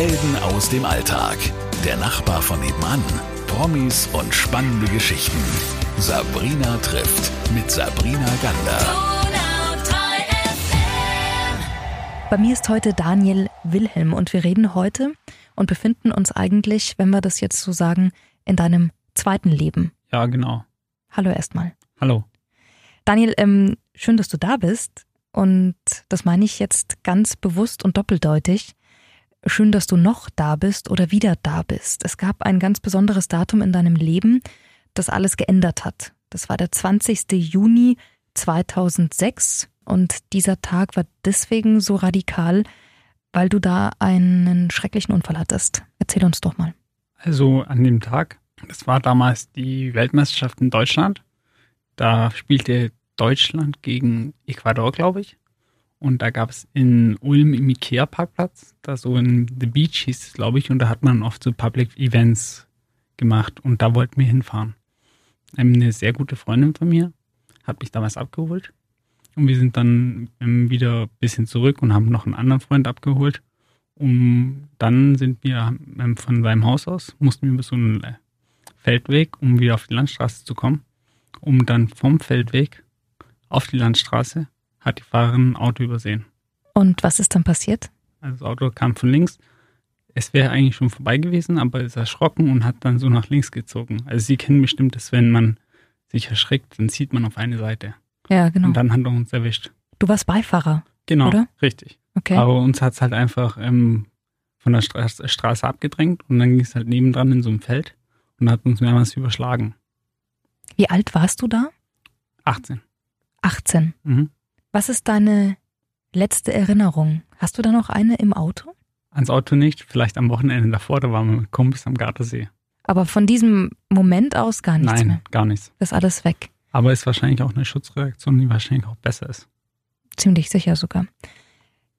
Helden aus dem Alltag. Der Nachbar von nebenan. Promis und spannende Geschichten. Sabrina trifft mit Sabrina Gander. Bei mir ist heute Daniel Wilhelm und wir reden heute und befinden uns eigentlich, wenn wir das jetzt so sagen, in deinem zweiten Leben. Ja, genau. Hallo erstmal. Hallo. Daniel, ähm, schön, dass du da bist. Und das meine ich jetzt ganz bewusst und doppeldeutig. Schön, dass du noch da bist oder wieder da bist. Es gab ein ganz besonderes Datum in deinem Leben, das alles geändert hat. Das war der 20. Juni 2006 und dieser Tag war deswegen so radikal, weil du da einen schrecklichen Unfall hattest. Erzähl uns doch mal. Also an dem Tag, das war damals die Weltmeisterschaft in Deutschland. Da spielte Deutschland gegen Ecuador, glaube ich. Und da gab es in Ulm im Ikea-Parkplatz, da so in The Beach hieß es, glaube ich, und da hat man oft so Public Events gemacht und da wollten wir hinfahren. Eine sehr gute Freundin von mir hat mich damals abgeholt und wir sind dann wieder ein bisschen zurück und haben noch einen anderen Freund abgeholt. Und dann sind wir von seinem Haus aus, mussten wir über so einen Feldweg, um wieder auf die Landstraße zu kommen, um dann vom Feldweg auf die Landstraße hat die Fahrerin ein Auto übersehen. Und was ist dann passiert? Also das Auto kam von links. Es wäre eigentlich schon vorbei gewesen, aber ist erschrocken und hat dann so nach links gezogen. Also Sie kennen bestimmt das, wenn man sich erschreckt, dann zieht man auf eine Seite. Ja, genau. Und dann hat er uns erwischt. Du warst Beifahrer. Genau, oder? richtig. Okay. Aber uns hat es halt einfach ähm, von der Stra Straße abgedrängt und dann ging es halt nebendran in so einem Feld und hat uns mehrmals überschlagen. Wie alt warst du da? 18. 18. Mhm. Was ist deine letzte Erinnerung? Hast du da noch eine im Auto? Ans Auto nicht, vielleicht am Wochenende davor, da waren wir mit Kumpels am Gardasee. Aber von diesem Moment aus gar nichts Nein, mehr. gar nichts. Das ist alles weg. Aber ist wahrscheinlich auch eine Schutzreaktion, die wahrscheinlich auch besser ist. Ziemlich sicher sogar.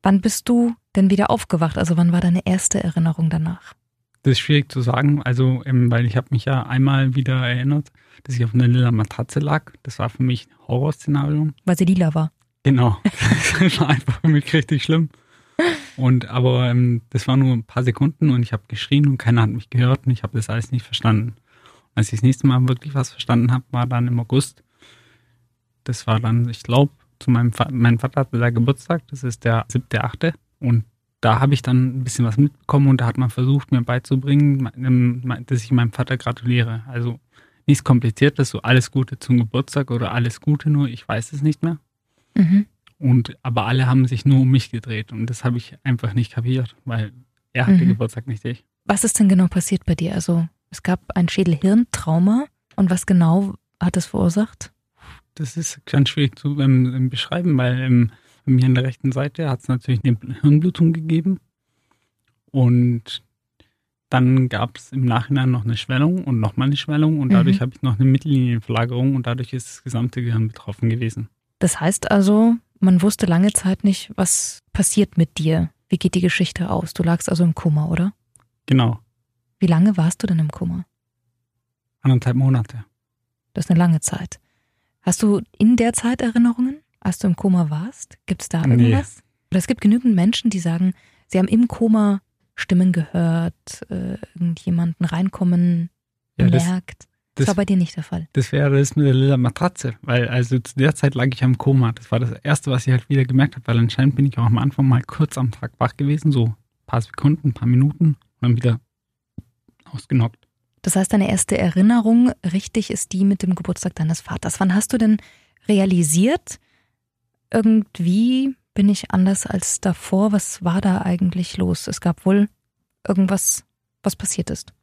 Wann bist du denn wieder aufgewacht? Also wann war deine erste Erinnerung danach? Das ist schwierig zu sagen, also ähm, weil ich habe mich ja einmal wieder erinnert, dass ich auf einer lila Matratze lag. Das war für mich ein Horrorszenario. Weil sie lila war. Genau. das war einfach für mich richtig schlimm. Und aber ähm, das war nur ein paar Sekunden und ich habe geschrien und keiner hat mich gehört und ich habe das alles nicht verstanden. Und als ich das nächste Mal wirklich was verstanden habe, war dann im August. Das war dann, ich glaube, zu meinem Vater, mein Vater hatte da Geburtstag, das ist der 7.8. Und da habe ich dann ein bisschen was mitbekommen und da hat man versucht, mir beizubringen, dass ich meinem Vater gratuliere. Also nichts Kompliziertes, so alles Gute zum Geburtstag oder alles Gute, nur ich weiß es nicht mehr. Mhm. Und aber alle haben sich nur um mich gedreht und das habe ich einfach nicht kapiert, weil er hatte Mhm. Geburtstag, nicht ich. Was ist denn genau passiert bei dir? Also es gab ein Schädel-Hirn-Trauma und was genau hat es verursacht? Das ist ganz schwierig zu ähm, beschreiben, weil ähm, bei mir an der rechten Seite hat es natürlich eine Hirnblutung gegeben und dann gab es im Nachhinein noch eine Schwellung und nochmal eine Schwellung und dadurch Mhm. habe ich noch eine Mittellinienverlagerung und dadurch ist das gesamte Gehirn betroffen gewesen. Das heißt also, man wusste lange Zeit nicht, was passiert mit dir. Wie geht die Geschichte aus? Du lagst also im Koma, oder? Genau, Wie lange warst du denn im Koma? anderthalb Monate. Das ist eine lange Zeit. Hast du in der Zeit Erinnerungen, als du im Koma warst? Gibt es da Nee. irgendwas? Oder es gibt genügend Menschen, die sagen, sie haben im Koma Stimmen gehört, äh, irgendjemanden reinkommen, Ja. Das, das- war bei dir nicht der Fall. das wäre das mit der lila Matratze, weil also zu der Zeit lag ich am Koma. Das war das Erste, was ich halt wieder gemerkt habe, weil anscheinend bin ich auch am Anfang mal kurz am Tag wach gewesen, so ein paar Sekunden, ein paar Minuten und dann wieder ausgenockt. Das heißt, deine erste Erinnerung, richtig, ist die mit dem Geburtstag deines Vaters. Wann hast du denn realisiert, irgendwie bin ich anders als davor? Was war da eigentlich los? Es gab wohl irgendwas, was passiert ist.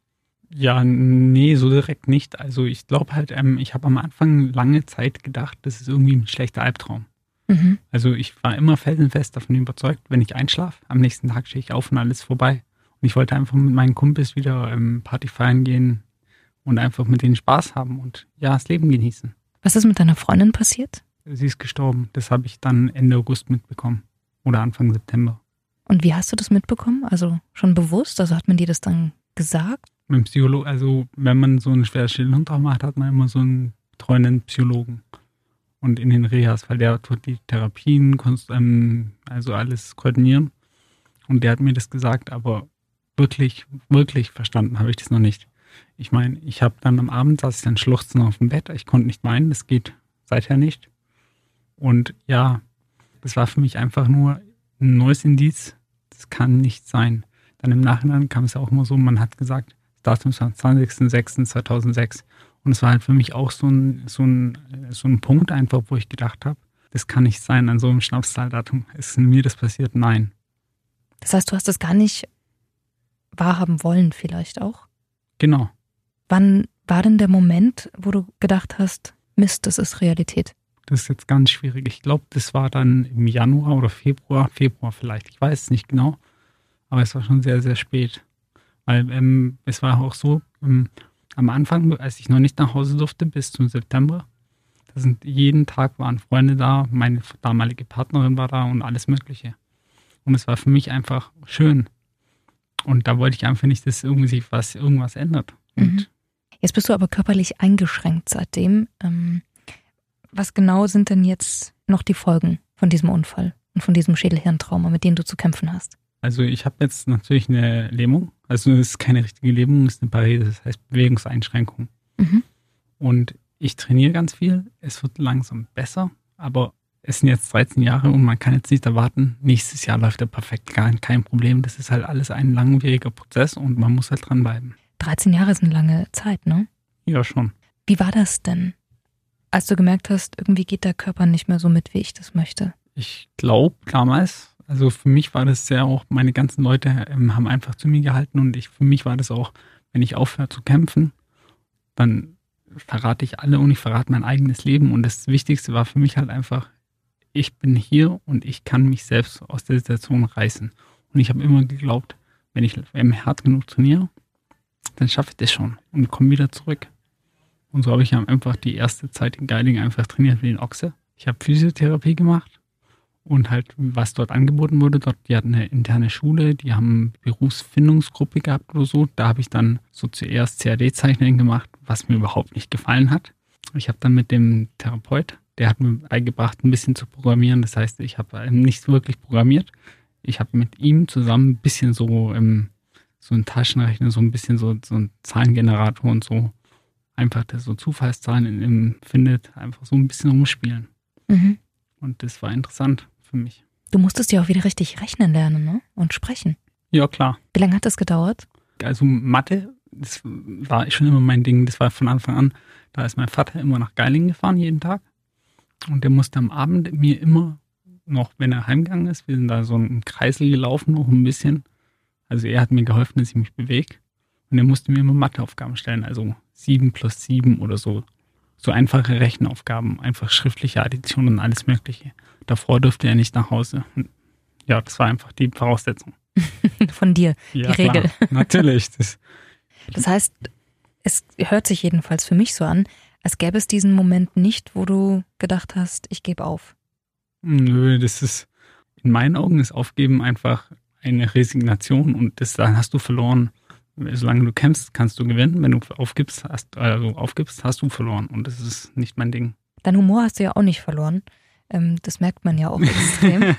Ja, nee, so direkt nicht. Also ich glaube halt, ähm, ich habe am Anfang lange Zeit gedacht, das ist irgendwie ein schlechter Albtraum. Mhm. Also ich war immer felsenfest davon überzeugt, wenn ich einschlafe, am nächsten Tag stehe ich auf und alles vorbei. Und ich wollte einfach mit meinen Kumpels wieder ähm, Party feiern gehen und einfach mit denen Spaß haben und ja, das Leben genießen. Was ist mit deiner Freundin passiert? Sie ist gestorben. Das habe ich dann Ende August mitbekommen. Oder Anfang September. Und wie hast du das mitbekommen? Also schon bewusst? Also hat man dir das dann gesagt? Mit dem also wenn man so ein schweres Schädelhirntrauma hat, hat man immer so einen treuenden Psychologen. Und in den Rehas, weil der tut die Therapien, ähm, also alles koordinieren. Und der hat mir das gesagt, aber wirklich, wirklich verstanden habe ich das noch nicht. Ich meine, ich habe dann am Abend saß ich dann schluchzend auf dem Bett. Ich konnte nicht weinen, das geht seither nicht. Und ja, das war für mich einfach nur ein neues Indiz. Das kann nicht sein. Dann im Nachhinein kam es auch immer so, man hat gesagt, Datum war 20.06.2006. Und es war halt für mich auch so ein, so ein, so ein Punkt einfach, wo ich gedacht habe, das kann nicht sein, an so einem Schnapszahldatum. Ist mir das passiert? Nein. Das heißt, du hast das gar nicht wahrhaben wollen, vielleicht auch? Genau. Wann war denn der Moment, wo du gedacht hast, Mist, das ist Realität? Das ist jetzt ganz schwierig. Ich glaube, das war dann im Januar oder Februar, Februar vielleicht. Ich weiß es nicht genau. Aber es war schon sehr, sehr spät. Weil ähm, es war auch so, ähm, am Anfang, als ich noch nicht nach Hause durfte, bis zum September, da sind jeden Tag waren Freunde da, meine damalige Partnerin war da und alles Mögliche. Und es war für mich einfach schön. Und da wollte ich einfach nicht, dass irgendwie sich was, irgendwas ändert. Mhm. Jetzt bist du aber körperlich eingeschränkt seitdem. Ähm, was genau sind denn jetzt noch die Folgen von diesem Unfall und von diesem Schädelhirntrauma, mit denen du zu kämpfen hast? Also ich habe jetzt natürlich eine Lähmung. Also es ist keine richtige Lähmung, es ist eine Parese, das heißt Bewegungseinschränkung. Mhm. Und ich trainiere ganz viel. Es wird langsam besser, aber es sind jetzt 13 Jahre und man kann jetzt nicht erwarten, nächstes Jahr läuft er perfekt, gar kein Problem. Das ist halt alles ein langwieriger Prozess und man muss halt dranbleiben. 13 Jahre ist eine lange Zeit, ne? Ja, schon. Wie war das denn, als du gemerkt hast, irgendwie geht der Körper nicht mehr so mit, wie ich das möchte? Ich glaube damals, also für mich war das sehr auch, meine ganzen Leute ähm, haben einfach zu mir gehalten und ich, für mich war das auch, wenn ich aufhöre zu kämpfen, dann verrate ich alle und ich verrate mein eigenes Leben. Und das Wichtigste war für mich halt einfach, ich bin hier und ich kann mich selbst aus der Situation reißen. Und ich habe immer geglaubt, wenn ich hart genug trainiere, dann schaffe ich das schon und komme wieder zurück. Und so habe ich einfach die erste Zeit in Geiding einfach trainiert wie den Ochse. Ich habe Physiotherapie gemacht und halt, was dort angeboten wurde, dort, die hatten eine interne Schule, die haben Berufsfindungsgruppe gehabt oder so. Da habe ich dann so zuerst CAD-Zeichnen gemacht, was mir überhaupt nicht gefallen hat. Ich habe dann mit dem Therapeut, der hat mir beigebracht, ein bisschen zu programmieren. Das heißt, ich habe nicht wirklich programmiert. Ich habe mit ihm zusammen ein bisschen so im so ein Taschenrechner, so ein bisschen so, so ein Zahlengenerator und so einfach der so Zufallszahlen in, in, findet, einfach so ein bisschen rumspielen. Mhm. Und das war interessant für mich. Du musstest ja auch wieder richtig rechnen lernen ne? und sprechen. Ja, klar. Wie lange hat das gedauert? Also Mathe, das war schon immer mein Ding. Das war von Anfang an. Da ist mein Vater immer nach Geilingen gefahren, jeden Tag. Und der musste am Abend mir immer noch, wenn er heimgegangen ist, wir sind da so im Kreisel gelaufen, noch ein bisschen. Also er hat mir geholfen, dass ich mich bewege. Und er musste mir immer Matheaufgaben stellen, also 7 plus 7 oder so so einfache Rechenaufgaben, einfach schriftliche Addition und alles Mögliche. Davor durfte er nicht nach Hause. Ja, das war einfach die Voraussetzung. Von dir, ja, die Regel. Klar, natürlich. Das, das heißt, es hört sich jedenfalls für mich so an, als gäbe es diesen Moment nicht, wo du gedacht hast, ich gebe auf. Nö, das ist, in meinen Augen ist Aufgeben einfach eine Resignation und das, dann hast du verloren solange du kämpfst, kannst du gewinnen. Wenn du aufgibst, hast, also aufgibst, hast du verloren. Und das ist nicht mein Ding. Dein Humor hast du ja auch nicht verloren. Ähm, das merkt man ja auch extrem.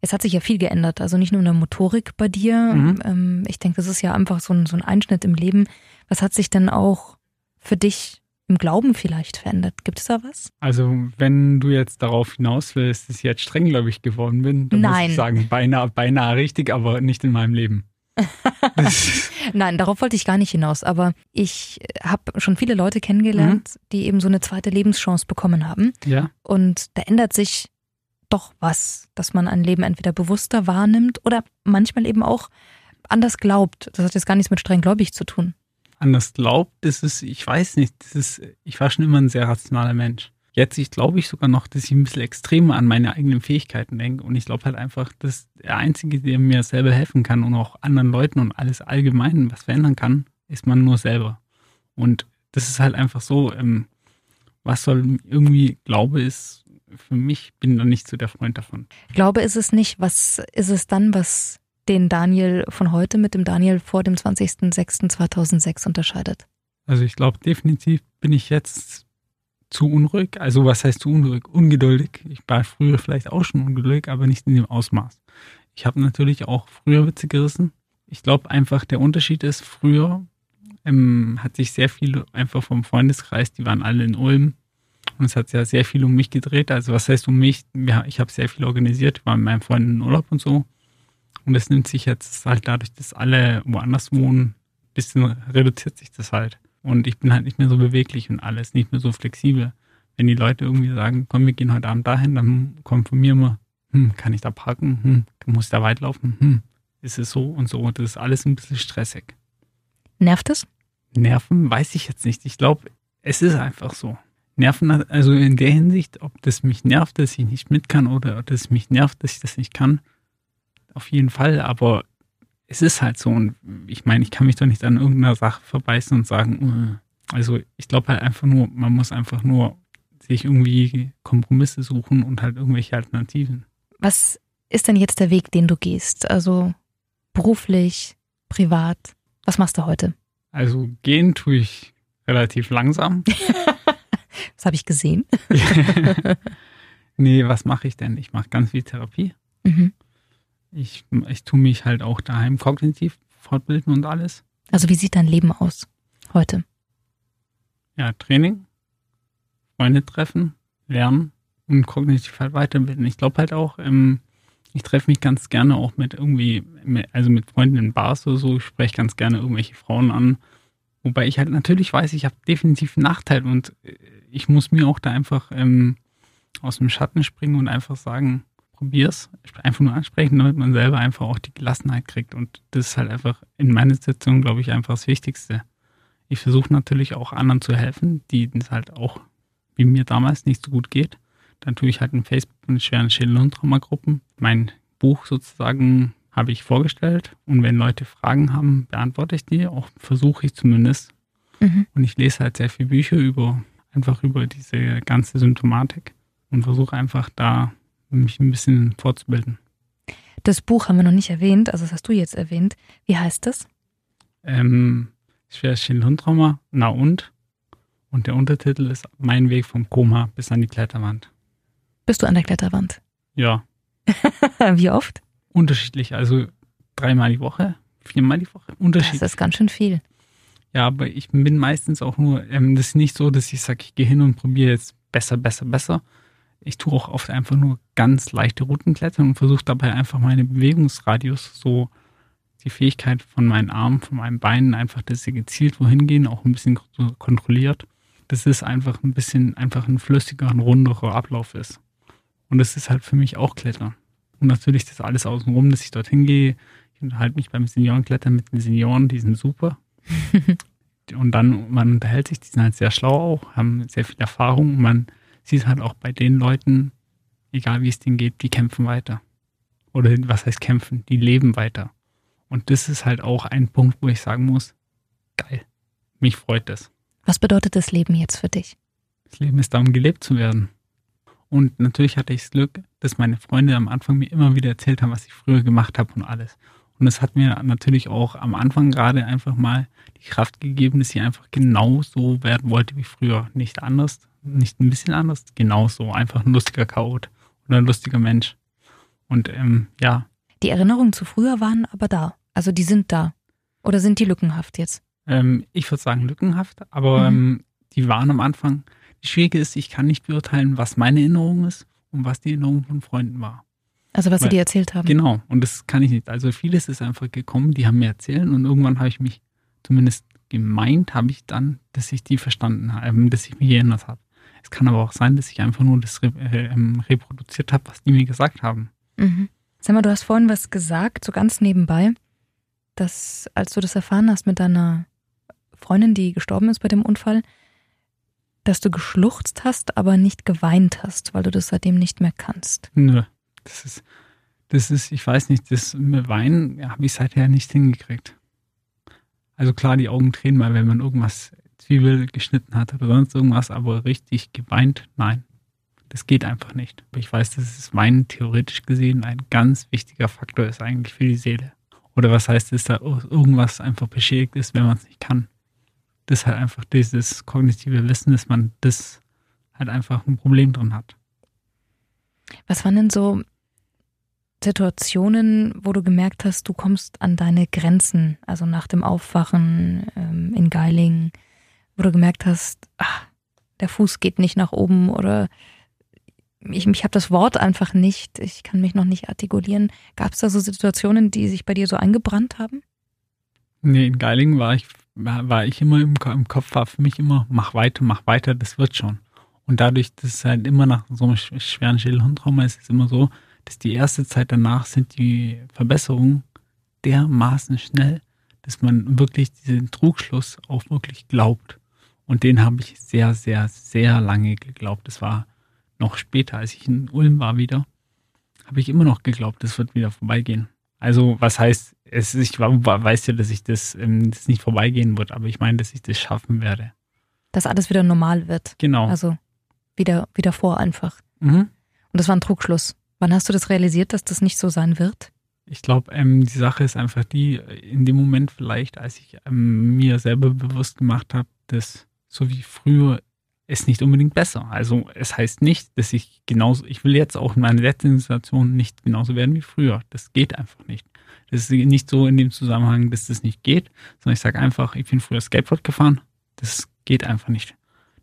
es hat sich ja viel geändert. Also nicht nur in der Motorik bei dir. Mhm. Ähm, ich denke, das ist ja einfach so ein, so ein Einschnitt im Leben. Was hat sich denn auch für dich im Glauben vielleicht verändert? Gibt es da was? Also, wenn du jetzt darauf hinaus willst, dass ich jetzt strenggläubig geworden bin, dann Nein. muss ich sagen, beinahe, beinahe richtig, aber nicht in meinem Leben. Nein, darauf wollte ich gar nicht hinaus. Aber ich habe schon viele Leute kennengelernt, mhm. die eben so eine zweite Lebenschance bekommen haben. Ja. Und da ändert sich doch was, dass man ein Leben entweder bewusster wahrnimmt oder manchmal eben auch anders glaubt. Das hat jetzt gar nichts mit strenggläubig zu tun. Anders glaubt, das ist, ich weiß nicht, das ist, ich war schon immer ein sehr rationaler Mensch. Jetzt ich glaube ich sogar noch, dass ich ein bisschen extremer an meine eigenen Fähigkeiten denke. Und ich glaube halt einfach, dass der Einzige, der mir selber helfen kann und auch anderen Leuten und alles allgemein was verändern kann, ist man nur selber. Und das ist halt einfach so, ähm, was soll irgendwie Glaube ist, für mich bin da nicht so der Freund davon. Glaube ist es nicht. Was ist es dann, was den Daniel von heute mit dem Daniel vor dem 20.06.2006 unterscheidet? Also ich glaube definitiv bin ich jetzt zu unruhig. Also was heißt zu unruhig? Ungeduldig. Ich war früher vielleicht auch schon ungeduldig, aber nicht in dem Ausmaß. Ich habe natürlich auch früher Witze gerissen. Ich glaube einfach, der Unterschied ist, früher ähm, hat sich sehr viel einfach vom Freundeskreis, die waren alle in Ulm. Und es hat ja sehr viel um mich gedreht. Also was heißt um mich? Ja, ich habe sehr viel organisiert, war mit meinen Freunden in Urlaub und so. Und das nimmt sich jetzt halt dadurch, dass alle woanders wohnen, ein bisschen reduziert sich das halt. Und ich bin halt nicht mehr so beweglich und alles, nicht mehr so flexibel. Wenn die Leute irgendwie sagen, komm, wir gehen heute Abend dahin, dann kommt von mir immer, hm, kann ich da parken? Hm, muss ich da weit laufen? Hm, ist es so und so. Das ist alles ein bisschen stressig. Nervt es? Nerven weiß ich jetzt nicht. Ich glaube, es ist einfach so. Nerven, also in der Hinsicht, ob das mich nervt, dass ich nicht mit kann oder ob das mich nervt, dass ich das nicht kann, auf jeden Fall. Aber es ist halt so. Und ich meine, ich kann mich doch nicht an irgendeiner Sache verbeißen und sagen, äh. also ich glaube halt einfach nur, man muss einfach nur sich irgendwie Kompromisse suchen und halt irgendwelche Alternativen. Was ist denn jetzt der Weg, den du gehst? Also beruflich, privat? Was machst du heute? Also gehen tue ich relativ langsam. das habe ich gesehen. nee, was mache ich denn? Ich mache ganz viel Therapie. Mhm. Ich, ich tue mich halt auch daheim kognitiv fortbilden und alles. Also wie sieht dein Leben aus heute? Ja, Training, Freunde treffen, lernen und kognitiv halt weiterbilden. Ich glaube halt auch, ähm, ich treffe mich ganz gerne auch mit irgendwie, also mit Freunden in Bars oder so, ich spreche ganz gerne irgendwelche Frauen an. Wobei ich halt natürlich weiß, ich habe definitiv einen Nachteil und äh, ich muss mir auch da einfach ähm, aus dem Schatten springen und einfach sagen, probier's. Einfach nur ansprechen, damit man selber einfach auch die Gelassenheit kriegt. Und das ist halt einfach in meiner Situation, glaube ich, einfach das Wichtigste. Ich versuche natürlich auch anderen zu helfen, die es halt auch, wie mir damals, nicht so gut geht. Dann tue ich halt in Facebook und schweren Schädel- und Traumagruppen. Mein Buch sozusagen habe ich vorgestellt und wenn Leute Fragen haben, beantworte ich die, auch versuche ich zumindest. Mhm. Und ich lese halt sehr viele Bücher über, einfach über diese ganze Symptomatik und versuche einfach da mich ein bisschen fortzubilden. Das Buch haben wir noch nicht erwähnt, also das hast du jetzt erwähnt. Wie heißt das? Ähm, Schweres Schädel-Hirntrauma, na und? Und der Untertitel ist Mein Weg vom Koma bis an die Kletterwand. Bist du an der Kletterwand? Ja. Wie oft? Unterschiedlich, also dreimal die Woche, viermal die Woche. Unterschiedlich. Das ist ganz schön viel. Ja, aber ich bin meistens auch nur, ähm, das ist nicht so, dass ich sage, ich gehe hin und probiere jetzt besser, besser, besser. Ich tue auch oft einfach nur ganz leichte Routen klettern und versuche dabei einfach meine Bewegungsradius so die Fähigkeit von meinen Armen, von meinen Beinen, einfach, dass sie gezielt wohin gehen, auch ein bisschen kontrolliert. Dass es einfach ein bisschen einfach ein flüssiger, ein runderer Ablauf ist. Und das ist halt für mich auch Klettern. Und natürlich das alles außenrum, dass ich dorthin gehe. Ich unterhalte mich beim Seniorenklettern mit den Senioren, die sind super. und dann, man unterhält sich, die sind halt sehr schlau auch, haben sehr viel Erfahrung. Und man sieht halt auch bei den Leuten, egal wie es denen geht, die kämpfen weiter. Oder was heißt kämpfen? Die leben weiter. Und das ist halt auch ein Punkt, wo ich sagen muss, geil, mich freut das. Was bedeutet das Leben jetzt für dich? Das Leben ist darum, gelebt zu werden. Und natürlich hatte ich das Glück, dass meine Freunde am Anfang mir immer wieder erzählt haben, was ich früher gemacht habe und alles. Und es hat mir natürlich auch am Anfang gerade einfach mal die Kraft gegeben, dass ich einfach genau so werden wollte wie früher. Nicht anders, nicht ein bisschen anders, genauso. Einfach ein lustiger Chaot oder ein lustiger Mensch. Und ähm, ja. Die Erinnerungen zu früher waren aber da. Also die sind da. Oder sind die lückenhaft jetzt? Ähm, ich würde sagen lückenhaft, aber mhm. ähm, die waren am Anfang das Schwierige ist, ich kann nicht beurteilen, was meine Erinnerung ist und was die Erinnerung von Freunden war. Also was Weil, sie dir erzählt haben. Genau, und das kann ich nicht. Also vieles ist einfach gekommen, die haben mir erzählt und irgendwann habe ich mich zumindest gemeint, habe ich dann, dass ich die verstanden habe, ähm, dass ich mich erinnert habe. Es kann aber auch sein, dass ich einfach nur das äh, ähm, reproduziert habe, was die mir gesagt haben. Mhm. Sag mal, du hast vorhin was gesagt, so ganz nebenbei, dass als du das erfahren hast mit deiner Freundin, die gestorben ist bei dem Unfall, dass du geschluchzt hast, aber nicht geweint hast, weil du das seitdem nicht mehr kannst. Nö, das ist, das ist, ich weiß nicht, das mit Weinen ja, habe ich seither nicht hingekriegt. Also klar, die Augen tränen mal, wenn man irgendwas Zwiebel geschnitten hat oder sonst irgendwas, aber richtig geweint, nein. Das geht einfach nicht. Ich weiß, dass das Weinen theoretisch gesehen ein ganz wichtiger Faktor ist eigentlich für die Seele. Oder was heißt, dass da irgendwas einfach beschädigt ist, wenn man es nicht kann das halt einfach dieses kognitive Wissen, dass man das halt einfach ein Problem drin hat. Was waren denn so Situationen, wo du gemerkt hast, du kommst an deine Grenzen, also nach dem Aufwachen ähm, in Geiling, wo du gemerkt hast, ach, der Fuß geht nicht nach oben oder ich, ich habe das Wort einfach nicht, ich kann mich noch nicht artikulieren. Gab es da so Situationen, die sich bei dir so eingebrannt haben? Nee, in Geiling war ich, war, ich immer im, im, Kopf, war für mich immer, mach weiter, mach weiter, das wird schon. Und dadurch, dass es halt immer nach so einem schweren Schädelhundtrauma ist, ist es immer so, dass die erste Zeit danach sind die Verbesserungen dermaßen schnell, dass man wirklich diesen Trugschluss auch wirklich glaubt. Und den habe ich sehr, sehr, sehr lange geglaubt. Das war noch später, als ich in Ulm war wieder, habe ich immer noch geglaubt, das wird wieder vorbeigehen. Also was heißt, es, ich weiß ja, dass ich das, ähm, das nicht vorbeigehen wird, aber ich meine, dass ich das schaffen werde. Dass alles wieder normal wird. Genau. Also wieder, wieder vor einfach. Mhm. Und das war ein Trugschluss. Wann hast du das realisiert, dass das nicht so sein wird? Ich glaube, ähm, die Sache ist einfach die, in dem Moment vielleicht, als ich ähm, mir selber bewusst gemacht habe, dass so wie früher ist nicht unbedingt besser. Also es heißt nicht, dass ich genauso, ich will jetzt auch in meiner letzten Situation nicht genauso werden wie früher. Das geht einfach nicht. Das ist nicht so in dem Zusammenhang, dass das nicht geht, sondern ich sage einfach, ich bin früher Skateboard gefahren. Das geht einfach nicht.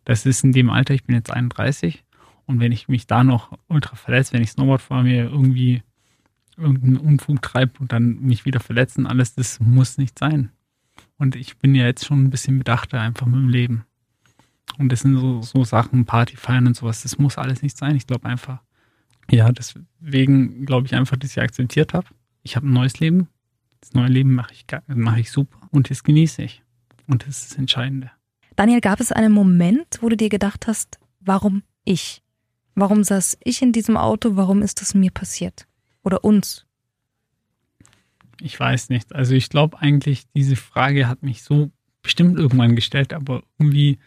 Das ist in dem Alter, ich bin jetzt 31 und wenn ich mich da noch ultra verletze, wenn ich Snowboard fahre, mir irgendwie irgendeinen Unfug treibe und dann mich wieder verletzen, alles, das muss nicht sein. Und ich bin ja jetzt schon ein bisschen bedachter einfach mit dem Leben. Und das sind so, so Sachen, Party feiern und sowas, das muss alles nicht sein. Ich glaube einfach, ja, deswegen glaube ich einfach, dass ich akzeptiert habe. Ich habe ein neues Leben. Das neue Leben mache ich, mach ich super und das genieße ich. Und das ist das Entscheidende. Daniel, gab es einen Moment, wo du dir gedacht hast, warum ich? Warum saß ich in diesem Auto? Warum ist das mir passiert? Oder uns? Ich weiß nicht. Also ich glaube eigentlich, diese Frage hat mich so bestimmt irgendwann gestellt, aber irgendwie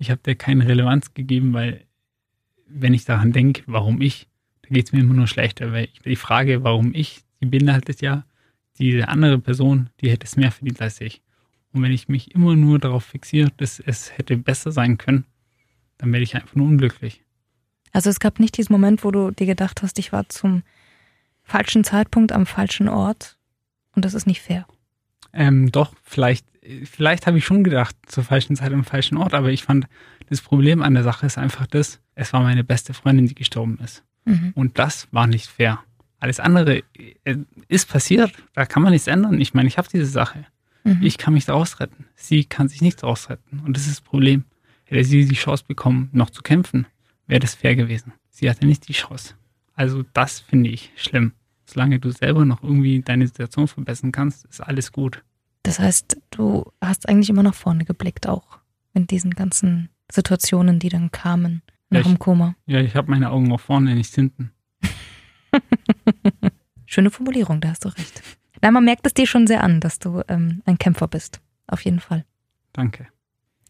ich habe der keine Relevanz gegeben, weil wenn ich daran denke, warum ich, dann geht es mir immer nur schlechter, weil die Frage, warum ich, die beinhaltet ja, diese andere Person, die hätte es mehr verdient als ich. Und wenn ich mich immer nur darauf fixiere, dass es hätte besser sein können, dann werde ich einfach nur unglücklich. Also es gab nicht diesen Moment, wo du dir gedacht hast, ich war zum falschen Zeitpunkt am falschen Ort und das ist nicht fair. Ähm, doch, vielleicht vielleicht habe ich schon gedacht, zur falschen Zeit am falschen Ort, aber ich fand, das Problem an der Sache ist einfach das, es war meine beste Freundin, die gestorben ist. Mhm. Und das war nicht fair. Alles andere äh, ist passiert, da kann man nichts ändern. Ich meine, ich habe diese Sache. Mhm. Ich kann mich daraus retten. Sie kann sich nicht daraus retten. Und das ist das Problem. Hätte sie die Chance bekommen, noch zu kämpfen, wäre das fair gewesen. Sie hatte nicht die Chance. Also das finde ich schlimm. Solange du selber noch irgendwie deine Situation verbessern kannst, ist alles gut. Das heißt, du hast eigentlich immer nach vorne geblickt, auch in diesen ganzen Situationen, die dann kamen nach ja, dem Koma. Ja, ich habe meine Augen nach vorne, nicht hinten. Schöne Formulierung, da hast du recht. Nein, man merkt es dir schon sehr an, dass du ähm, ein Kämpfer bist. Auf jeden Fall. Danke.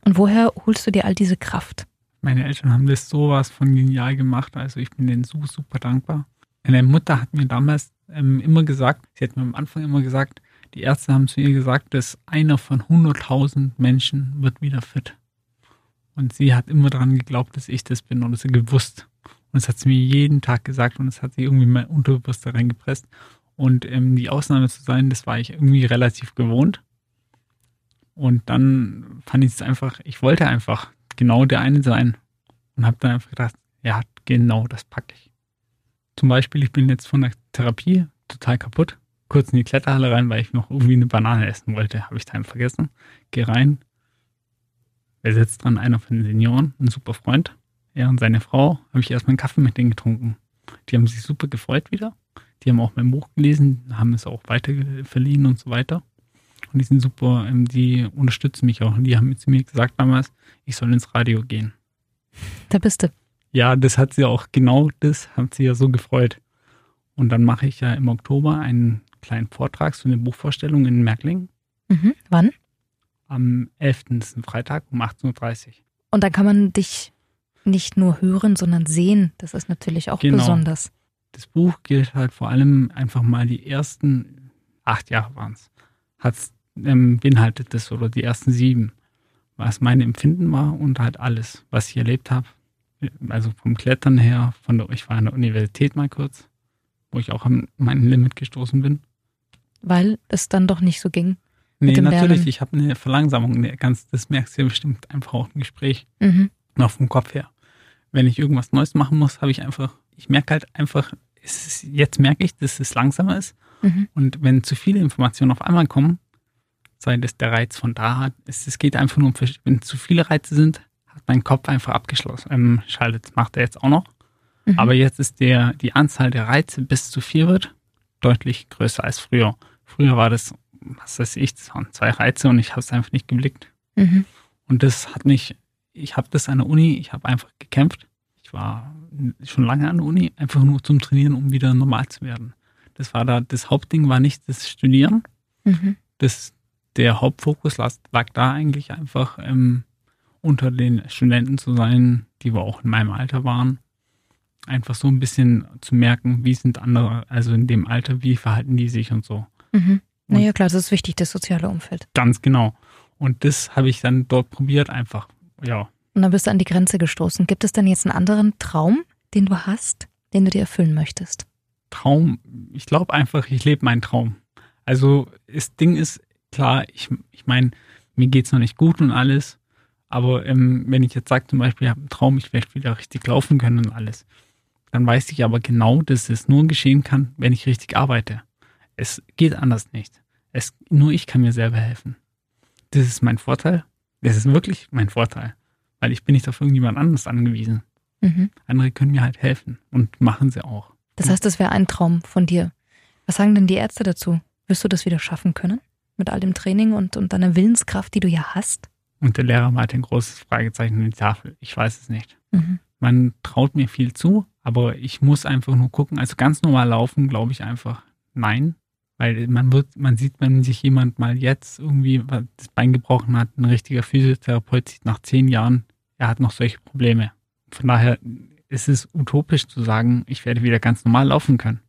Und woher holst du dir all diese Kraft? Meine Eltern haben das sowas von genial gemacht. Also ich bin denen so super dankbar. Meine Mutter hat mir damals ähm, immer gesagt, sie hat mir am Anfang immer gesagt, die Ärzte haben zu ihr gesagt, dass einer von 100.000 Menschen wird wieder fit. Und sie hat immer daran geglaubt, dass ich das bin und das gewusst. Und das hat sie mir jeden Tag gesagt und das hat sie irgendwie mein Unterbewusst da reingepresst. Und ähm, die Ausnahme zu sein, das war ich irgendwie relativ gewohnt. Und dann fand ich es einfach, ich wollte einfach genau der eine sein. Und habe dann einfach gedacht, ja, genau das packe ich. Zum Beispiel, ich bin jetzt von der Therapie total kaputt kurz in die Kletterhalle rein, weil ich noch irgendwie eine Banane essen wollte. Habe ich dann vergessen. Geh rein. Wer sitzt dran? Einer von den Senioren, ein super Freund. Er und seine Frau. Habe ich erstmal einen Kaffee mit denen getrunken. Die haben sich super gefreut wieder. Die haben auch mein Buch gelesen, haben es auch weiter verliehen und so weiter. Und die sind super, ähm, die unterstützen mich auch. Und die haben zu mir gesagt damals, ich soll ins Radio gehen. Da bist du. Ja, das hat sie auch, genau das hat sie ja so gefreut. Und dann mache ich ja im Oktober einen kleinen Vortrag zu einer Buchvorstellung in Merkling. Mhm. Wann? Am 11. Das ist ein Freitag um 18.30 Uhr. Und da kann man dich nicht nur hören, sondern sehen. Das ist natürlich auch genau. besonders. Das Buch gilt halt vor allem einfach mal die ersten acht Jahre waren es. Hat ähm, beinhaltet das oder die ersten sieben, was mein Empfinden war und halt alles, was ich erlebt habe. Also vom Klettern her, von der, ich war an der Universität mal kurz, wo ich auch an mein Limit gestoßen bin. Weil es dann doch nicht so ging. Nee, natürlich, Lernen. ich habe eine Verlangsamung, eine ganz, das merkst du ja bestimmt einfach auch im Gespräch, Mhm. noch vom Kopf her. Wenn ich irgendwas Neues machen muss, habe ich einfach, ich merke halt einfach, es ist, jetzt merke ich, dass es langsamer ist. Mhm. Und wenn zu viele Informationen auf einmal kommen, sei das der Reiz von da es, es geht einfach nur um, wenn zu viele Reize sind, hat mein Kopf einfach abgeschlossen. Ähm, schaltet, das macht er jetzt auch noch. Mhm. Aber jetzt ist der, die Anzahl der Reize bis zu vier wird deutlich größer als früher. Früher war das, was weiß ich, das waren zwei Reize und ich habe es einfach nicht geblickt. Mhm. Und das hat mich, ich habe das an der Uni, ich habe einfach gekämpft. Ich war schon lange an der Uni, einfach nur zum Trainieren, um wieder normal zu werden. Das war da, das Hauptding war nicht das Studieren. Mhm. Das, der Hauptfokus lag, lag da eigentlich einfach ähm, unter den Studenten zu sein, die wir auch in meinem Alter waren. Einfach so ein bisschen zu merken, wie sind andere, also in dem Alter, wie verhalten die sich und so. Mhm. Naja, klar, das ist wichtig, das soziale Umfeld. Ganz genau. Und das habe ich dann dort probiert, einfach, ja, Und dann bist du an die Grenze gestoßen. Gibt es denn jetzt einen anderen Traum, den du hast, den du dir erfüllen möchtest? Traum, ich glaube einfach, ich lebe meinen Traum. Also das Ding ist, klar, ich, ich meine, mir geht's noch nicht gut und alles, aber ähm, wenn ich jetzt sage zum Beispiel, ich habe einen Traum, ich werde wieder richtig laufen können und alles, dann weiß ich aber genau, dass es nur geschehen kann, wenn ich richtig arbeite. Es geht anders nicht. Es, nur ich kann mir selber helfen. Das ist mein Vorteil. Das ist wirklich mein Vorteil, weil ich bin nicht auf irgendjemand anderes angewiesen. Mhm. Andere können mir halt helfen und machen sie auch. Das heißt, das wäre ein Traum von dir. Was sagen denn die Ärzte dazu? Wirst du das wieder schaffen können? Mit all dem Training und, und deiner Willenskraft, die du ja hast? Und der Lehrer malte ein großes Fragezeichen in die Tafel. Ich weiß es nicht. Mhm. Man traut mir viel zu, aber ich muss einfach nur gucken. Also ganz normal laufen, glaube ich einfach nein. Weil man wird, man sieht, wenn sich jemand mal jetzt irgendwie das Bein gebrochen hat, ein richtiger Physiotherapeut sieht nach zehn Jahren, er hat noch solche Probleme. Von daher ist es utopisch zu sagen, ich werde wieder ganz normal laufen können.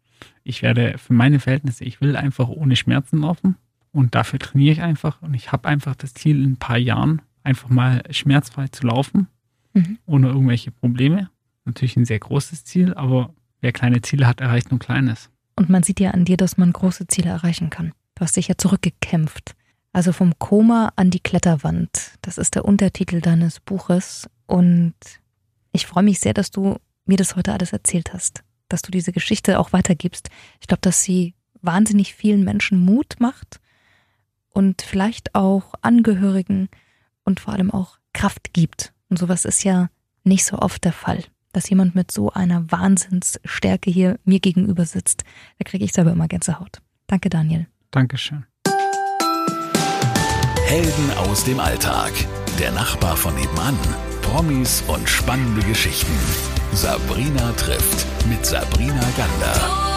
Ich werde für meine Verhältnisse, ich will einfach ohne Schmerzen laufen und dafür trainiere ich einfach und ich habe einfach das Ziel in ein paar Jahren einfach mal schmerzfrei zu laufen, Mhm. ohne irgendwelche Probleme. Natürlich ein sehr großes Ziel, aber wer kleine Ziele hat, erreicht nur kleines. Und man sieht ja an dir, dass man große Ziele erreichen kann. Du hast dich ja zurückgekämpft. Also vom Koma an die Kletterwand. Das ist der Untertitel deines Buches. Und ich freue mich sehr, dass du mir das heute alles erzählt hast. Dass du diese Geschichte auch weitergibst. Ich glaube, dass sie wahnsinnig vielen Menschen Mut macht und vielleicht auch Angehörigen und vor allem auch Kraft gibt. Und sowas ist ja nicht so oft der Fall, dass jemand mit so einer Wahnsinnsstärke hier mir gegenüber sitzt. Da kriege ich selber immer Gänsehaut. Danke, Daniel. Dankeschön. Helden aus dem Alltag. Der Nachbar von nebenan. Promis und spannende Geschichten. Sabrina trifft mit Sabrina Gander.